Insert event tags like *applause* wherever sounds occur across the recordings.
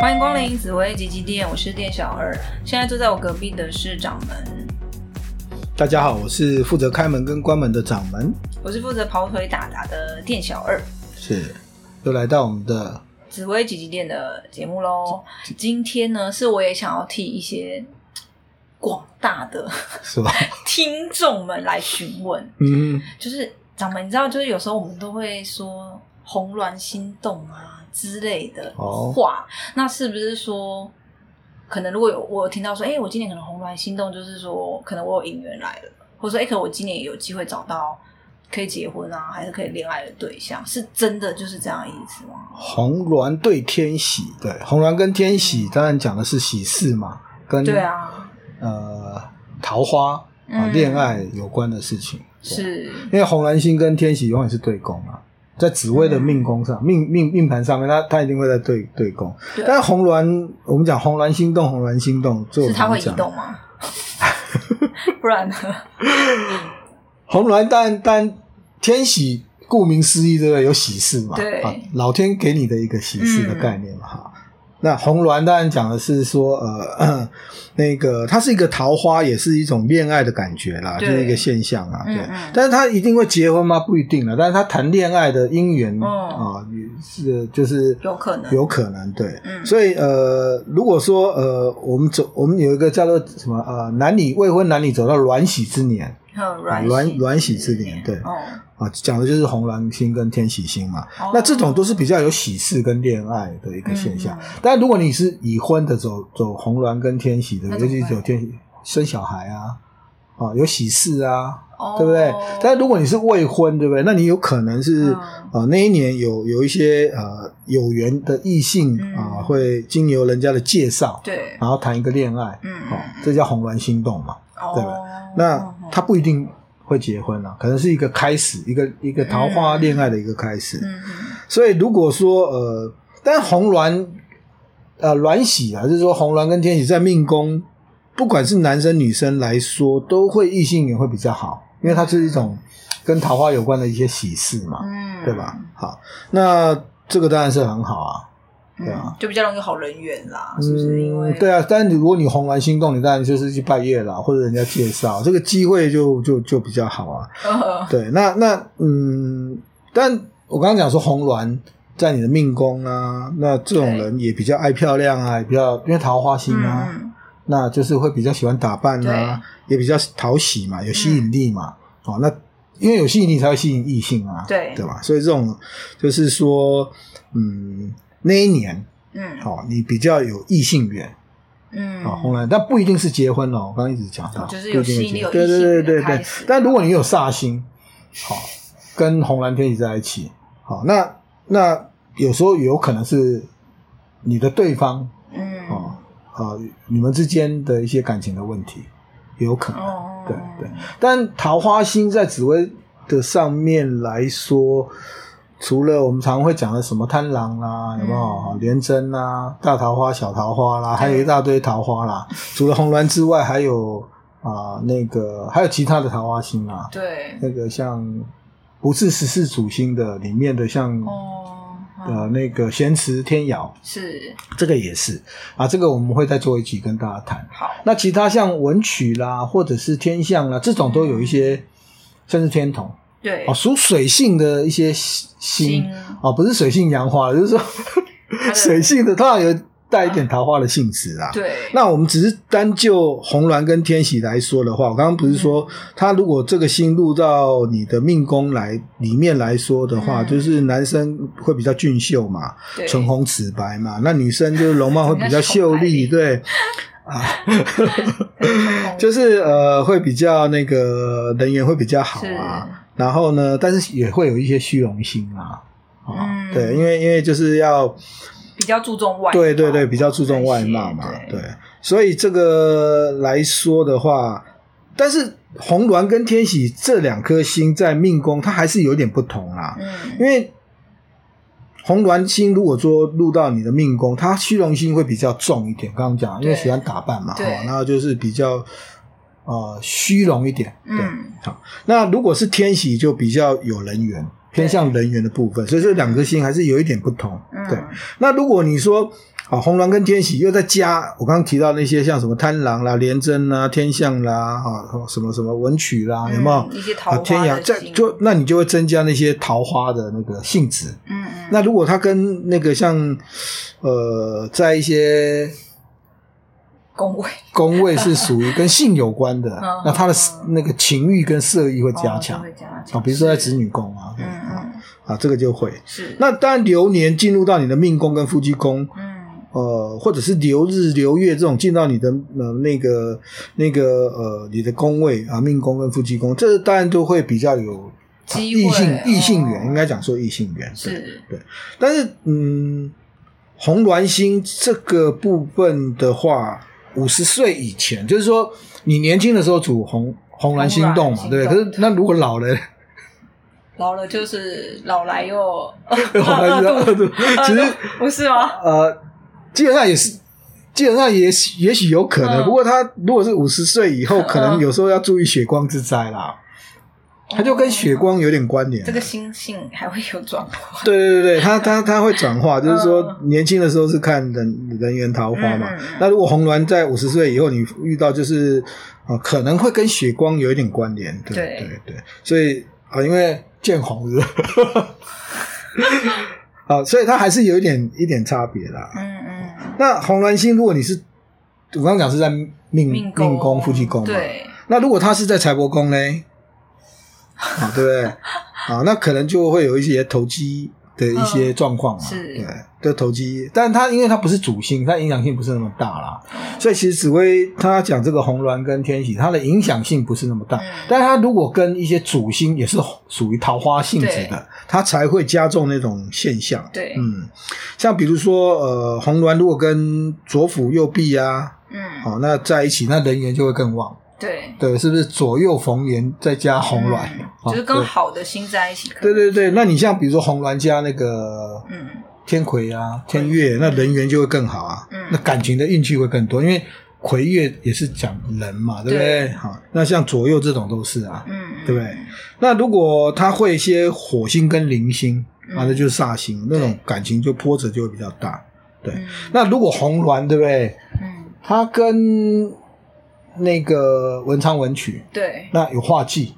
欢迎光临紫薇吉吉店，我是店小二。现在坐在我隔壁的是掌门。大家好，我是负责开门跟关门的掌门。我是负责跑腿打杂的店小二。是，又来到我们的紫薇吉吉店的节目喽。今天呢，是我也想要替一些广大的 *laughs* 是吧 *laughs* 听众们来询问。嗯，就是掌门，你知道，就是有时候我们都会说红鸾心动啊。之类的话，哦、那是不是说，可能如果有我有听到说，哎、欸，我今年可能红鸾心动，就是说，可能我有姻缘来了，或者说，哎、欸，可能我今年也有机会找到可以结婚啊，还是可以恋爱的对象，是真的就是这样的意思吗？红鸾对天喜，对，红鸾跟天喜，当然讲的是喜事嘛，跟对啊，呃，桃花啊，恋爱有关的事情，是因为红鸾星跟天喜永远是对宫啊。在紫薇的命宫上，嗯、命命命盘上面，他他一定会在对对宫。对但是红鸾，我们讲红鸾心动，红鸾心动，是他会移动吗？*laughs* 不然呢？*laughs* 红鸾，但但天喜，顾名思义，对不对？有喜事嘛？对、啊，老天给你的一个喜事的概念嘛，哈、嗯。那红鸾当然讲的是说，呃，那个它是一个桃花，也是一种恋爱的感觉啦，就是一个现象啊。对，嗯嗯但是他一定会结婚吗？不一定了。但是他谈恋爱的姻缘啊，是就是有可能，有可能对。嗯、所以呃，如果说呃，我们走，我们有一个叫做什么呃，男女未婚男女走到鸾喜之年，鸾鸾喜之年，对。哦。啊，讲的就是红鸾星跟天喜星嘛，哦、那这种都是比较有喜事跟恋爱的一个现象。但如果你是已婚的走，走走红鸾跟天喜的，尤其是有天喜生小孩啊，啊有喜事啊，哦、对不对？但如果你是未婚，对不对？那你有可能是、嗯、啊那一年有有一些呃有缘的异性、嗯、啊，会经由人家的介绍，对，然后谈一个恋爱，嗯，哦，这叫红鸾心动嘛，哦、对吧？那他不一定。会结婚了，可能是一个开始，一个一个桃花恋爱的一个开始。嗯，所以如果说呃，但红鸾呃鸾喜啊，就是说红鸾跟天喜在命宫，不管是男生女生来说，都会异性缘会比较好，因为它是一种跟桃花有关的一些喜事嘛，嗯，对吧？好，那这个当然是很好啊。对啊，就比较容易好人缘啦，是不是？因为对啊，但是如果你红鸾心动，你当然就是去拜月啦，或者人家介绍，*laughs* 这个机会就就就比较好啊。对，那那嗯，但我刚刚讲说红鸾在你的命宫啊，那这种人也比较爱漂亮啊，也比较因为桃花心啊，那就是会比较喜欢打扮啊，也比较讨喜嘛，有吸引力嘛。哦，那因为有吸引力才会吸引异性啊，对对吧？所以这种就是说，嗯。那一年，嗯，好，你比较有异性缘，嗯，好，红鸾，但不一定是结婚哦。我刚刚一直讲到，就是有吸引力，对对对对对。但如果你有煞星，好，跟红蓝天体在一起，好，那那有时候有可能是你的对方，嗯，啊啊，你们之间的一些感情的问题，有可能，对对。但桃花星在紫微的上面来说。除了我们常会讲的什么贪狼啦，有没有？廉贞啦、大桃花、小桃花啦，还有一大堆桃花啦。*laughs* 除了红鸾之外，还有啊、呃、那个还有其他的桃花星啊。对，那个像不是十四主星的里面的像哦呃那个咸池天姚。是。这个也是。啊，这个我们会再做一集跟大家谈。好，那其他像文曲啦，或者是天象啦，这种都有一些，嗯、甚至天同。对。哦，属水性的一些星哦，不是水性杨花，就是说 *laughs* 水性的，通常有带一点桃花的性质啊。对，那我们只是单就红鸾跟天喜来说的话，我刚刚不是说，他如果这个星入到你的命宫来里面来说的话，就是男生会比较俊秀嘛，唇红齿白嘛，那女生就是容貌会比较 *laughs* 秀丽，对。*laughs* 啊，就是呃会比较那个人缘会比较好啊。然后呢，但是也会有一些虚荣心啊，啊、嗯，对，因为因为就是要比较注重外貌，对对对，比较注重外貌嘛，对，所以这个来说的话，但是红鸾跟天喜这两颗星在命宫，它还是有点不同啊，嗯，因为红鸾星如果说入到你的命宫，它虚荣心会比较重一点，刚刚讲，因为喜欢打扮嘛，对，然后就是比较。呃，虚荣一点，对，好、嗯。那如果是天喜，就比较有人缘，偏向人缘的部分，所以这两颗星还是有一点不同，对。嗯、那如果你说啊，红鸾跟天喜又再加，我刚刚提到那些像什么贪狼啦、廉贞啦、天象啦，啊，什么什么文曲啦，嗯、有没有？一些桃花啊，天阳在就那你就会增加那些桃花的那个性质。嗯嗯。那如果它跟那个像呃，在一些宫位，宫位是属于跟性有关的，*laughs* 那他的那个情欲跟色欲会加强。啊，比如说在子女宫啊，嗯嗯，啊，这个就会是。那当然流年进入到你的命宫跟夫妻宫。呃，或者是流日流月这种进到你的呃那个那个呃你的宫位啊，命宫跟夫妻宫，这当然都会比较有异性异性缘，应该讲说异性缘是对。但是嗯，红鸾星这个部分的话，五十岁以前，就是说你年轻的时候主红红鸾星动嘛，对。可是那如果老了，老了就是老来又 *laughs* 老其实不是吗？呃。基本上也是，基本上也许也许有可能，嗯、不过他如果是五十岁以后，可能有时候要注意血光之灾啦。他、嗯、就跟血光有点关联。这个心性还会有转化。对 *laughs* 对对对，他他他会转化，就是说年轻的时候是看人人缘桃花嘛。嗯、那如果红鸾在五十岁以后，你遇到就是啊，可能会跟血光有一点关联。对对对，所以啊，因为见红日。*laughs* 啊，所以它还是有一点一点差别啦。嗯嗯。那红鸾星，如果你是我刚刚讲是在命命宫、夫妻宫嘛，对。那如果他是在财帛宫呢？啊，对不对？啊，那可能就会有一些投机。的一些状况嘛，是对，就投机，但是它因为它不是主星，它影响性不是那么大啦，嗯、所以其实紫薇他讲这个红鸾跟天喜，它的影响性不是那么大，嗯、但是它如果跟一些主星也是属于桃花性质的，它才会加重那种现象。对，嗯，像比如说呃，红鸾如果跟左辅右弼啊，嗯，好、哦，那在一起，那人缘就会更旺。对对，是不是左右逢源再加红鸾，就是跟好的星在一起。对对对，那你像比如说红鸾加那个嗯天魁啊天月，那人缘就会更好啊，嗯那感情的运气会更多，因为魁月也是讲人嘛，对不对？好，那像左右这种都是啊，嗯，对不对？那如果他会一些火星跟零星啊，那就是煞星，那种感情就波折就会比较大。对，那如果红鸾对不对？嗯，他跟那个文昌文曲，对，那有化忌，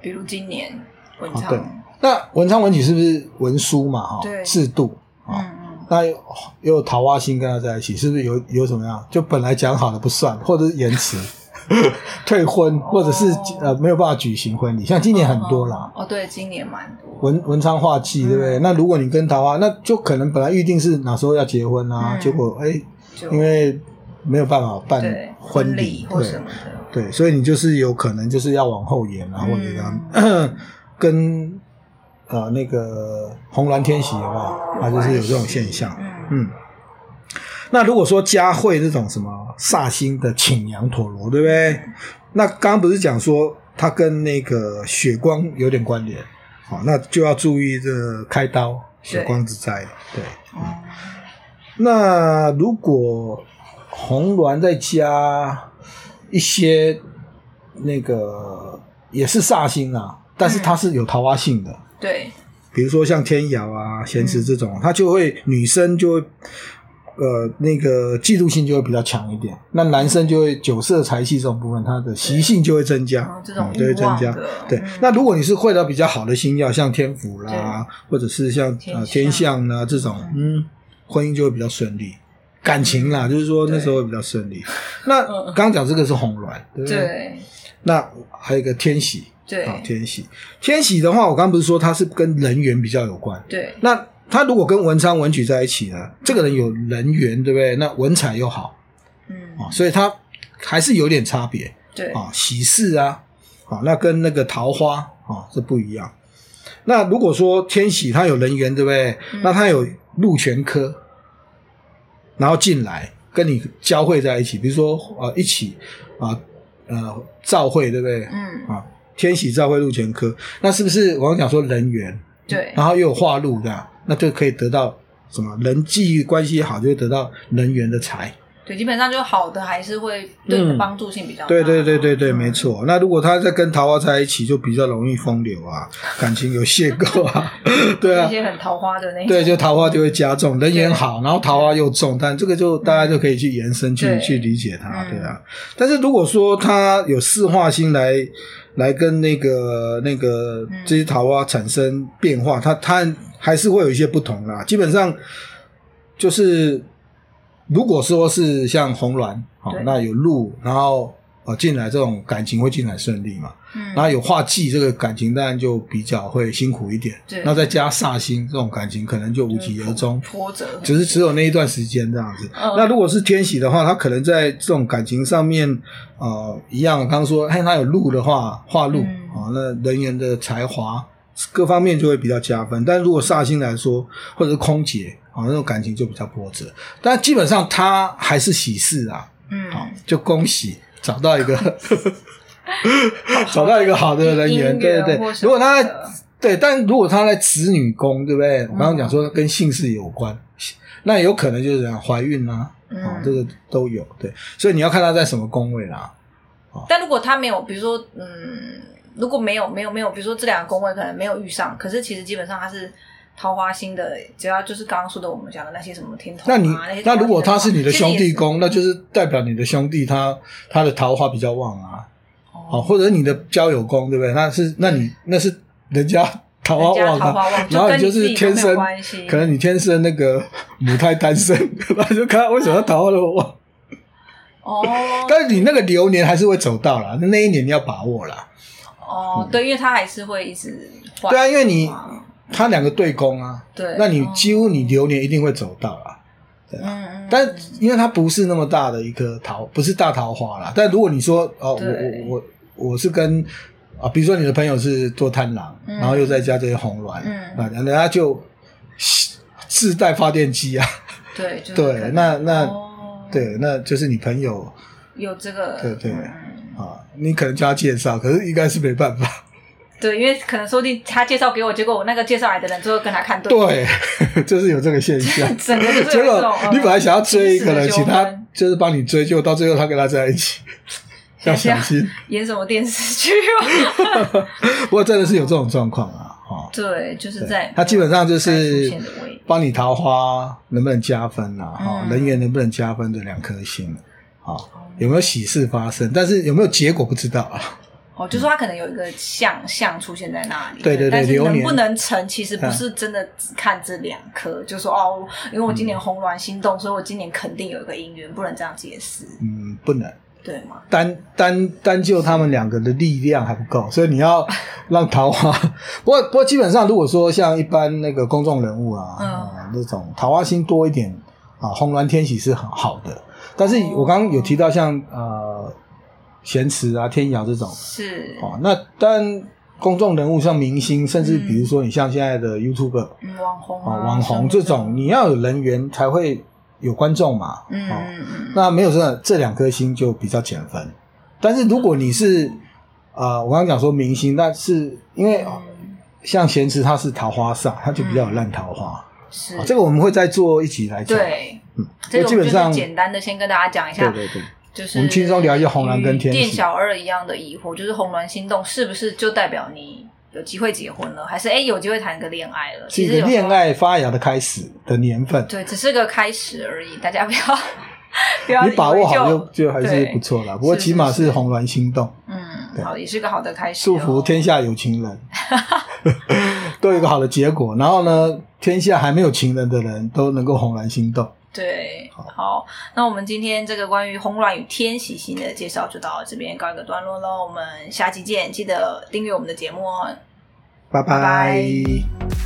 比如今年文昌，对，那文昌文曲是不是文书嘛？哈，对，制度，嗯嗯，那又有桃花星跟他在一起，是不是有有什么样？就本来讲好的不算，或者是延迟 *laughs* 退婚，或者是呃没有办法举行婚礼，像今年很多啦。哦，对，今年蛮多文文昌化忌，对不对？那如果你跟桃花，那就可能本来预定是哪时候要结婚啊，结果哎，因为。没有办法办婚礼或什么的，对，所以你就是有可能就是要往后延啊，或者 *coughs* 跟呃那个红鸾天喜的话，它，就是有这种现象。嗯，那如果说加会这种什么煞星的倾羊陀螺，对不对？那刚刚不是讲说它跟那个血光有点关联，好，那就要注意这开刀血光之灾。对，嗯，那如果红鸾再加一些那个也是煞星啊，但是它是有桃花性的。对，比如说像天姚啊、咸池这种，它就会女生就会呃那个嫉妒心就会比较强一点，那男生就会酒色财气这种部分，它的习性就会增加，这种就会增加。对，那如果你是会到比较好的星耀，像天府啦，或者是像呃天象啊这种，嗯，婚姻就会比较顺利。感情啦，就是说那时候会比较顺利。那刚刚讲这个是红鸾，对不对？对。那还有一个天喜，对，天喜。天喜的话，我刚刚不是说他是跟人缘比较有关？对。那他如果跟文昌文曲在一起呢？这个人有人缘，对不对？那文采又好，嗯啊，所以他还是有点差别。对啊，喜事啊，啊，那跟那个桃花啊是不一样。那如果说天喜他有人缘，对不对？那他有禄权科。然后进来跟你交汇在一起，比如说呃，一起啊，呃，照会对不对？嗯啊，天喜照会禄全科，那是不是我刚讲说人缘？对，然后又有化禄这样，那就可以得到什么人际关系好，就会得到人缘的财。对，基本上就好的还是会对你的帮助性比较大。对对对对对，没错。那如果他在跟桃花在一起，就比较容易风流啊，感情有邂逅啊，*laughs* 对啊，*laughs* 一些很桃花的那种。对，就桃花就会加重，人缘好，然后桃花又重，但这个就大家就可以去延伸去去理解它，对啊。但是如果说他有四化星来来跟那个那个这些桃花产生变化，他他还是会有一些不同啦。基本上就是。如果说是像红鸾，好，那有禄，然后呃进来这种感情会进来顺利嘛？嗯，然后有化忌，这个感情当然就比较会辛苦一点。对，那再加煞星，这种感情可能就无疾而终，挫折，只是只有那一段时间这样子。那如果是天喜的话，他可能在这种感情上面，呃，一样，刚刚说，嘿，他有禄的话，化禄啊，那人员的才华各方面就会比较加分。但如果煞星来说，或者是空劫。啊，那种感情就比较波折，但基本上他还是喜事啊。嗯，好，就恭喜找到一个，*laughs* 找到一个好的人缘，对对对。如果他对，但如果他在子女宫，对不对？我刚刚讲说跟姓氏有关，那有可能就是讲怀孕啊，啊，这个都有。对，所以你要看他在什么宫位啦。但如果他没有，比如说，嗯，如果没有没有没有，比如说这两个宫位可能没有遇上，可是其实基本上他是。桃花星的，只要就是刚刚说的，我们讲的那些什么天同啊，那你那，那如果他是你的兄弟宫，那就是代表你的兄弟他他的桃花比较旺啊，哦，或者你的交友宫，对不对？那是那你那是 *laughs* 人家桃花旺啊，然后你就是天生，可能你天生那个 *laughs* 母胎单身，*laughs* 那就看为什么桃花那么旺。哦，但是你那个流年还是会走到了，那那一年你要把握了。哦，对，因为他还是会一直。对啊，因为你。他两个对攻啊，对，那你几乎你流年一定会走到啊，对啊。嗯，但因为它不是那么大的一颗桃，不是大桃花啦。但如果你说哦，我我我我是跟啊，比如说你的朋友是做贪狼，然后又再加这些红鸾，嗯。啊，人家就自带发电机啊，对 *laughs* 对，那那对，那就是你朋友有这个，对对。啊，你可能叫他介绍，可是应该是没办法。对，因为可能说不定他介绍给我，结果我那个介绍来的人最后跟他看对。对，*laughs* 就是有这个现象。*laughs* 整个就是结果你本来想要追一个人，其他就是帮你追，结果到最后他跟他在一起，*laughs* 要小心。演什么电视剧不过真的是有这种状况啊！哈，对，就是在他基本上就是帮你桃花能不能加分啊？哈，人缘能不能加分的两颗星啊？有没有喜事发生？但是有没有结果不知道啊？哦，就是说他可能有一个象象出现在那里，对对对，但是能不能成，其实不是真的只看这两颗，就说哦，因为我今年红鸾心动，所以我今年肯定有一个姻缘，不能这样解释。嗯，不能，对吗？单单单就他们两个的力量还不够，所以你要 *laughs* 让桃花。不过不过，基本上如果说像一般那个公众人物啊，嗯，那种桃花星多一点啊，红鸾天喜是很好的。但是我刚刚有提到像呃。咸池啊，天姚这种是哦，那但公众人物像明星，甚至比如说你像现在的 YouTuber、嗯、网红啊、哦、网红这种，你要有人缘才会有观众嘛。嗯、哦、嗯，那没有这这两颗星就比较减分。但是如果你是啊、呃，我刚刚讲说明星，但是因为、嗯、像咸池他是桃花煞，他就比较有烂桃花。是、哦、这个我们会再做一起来讲。对，嗯，这个基本上简单的先跟大家讲一下。对对对。就是我们轻松聊一下红鸾跟天喜。店小二一样的疑惑，就是红鸾心动是不是就代表你有机会结婚了，还是哎有机会谈个恋爱了？其实恋爱发芽的开始的年份，对，*laughs* 只是个开始而已，大家不要不要。你把握好就就还是不错啦。不过起码是红鸾心动，嗯，好，也是个好的开始。祝福天下有情人，都有一个好的结果。然后呢，天下还没有情人的人都能够红鸾心动。对，好，那我们今天这个关于红鸾与天喜星的介绍就到这边告一个段落喽。我们下期见，记得订阅我们的节目哦。拜拜。拜拜。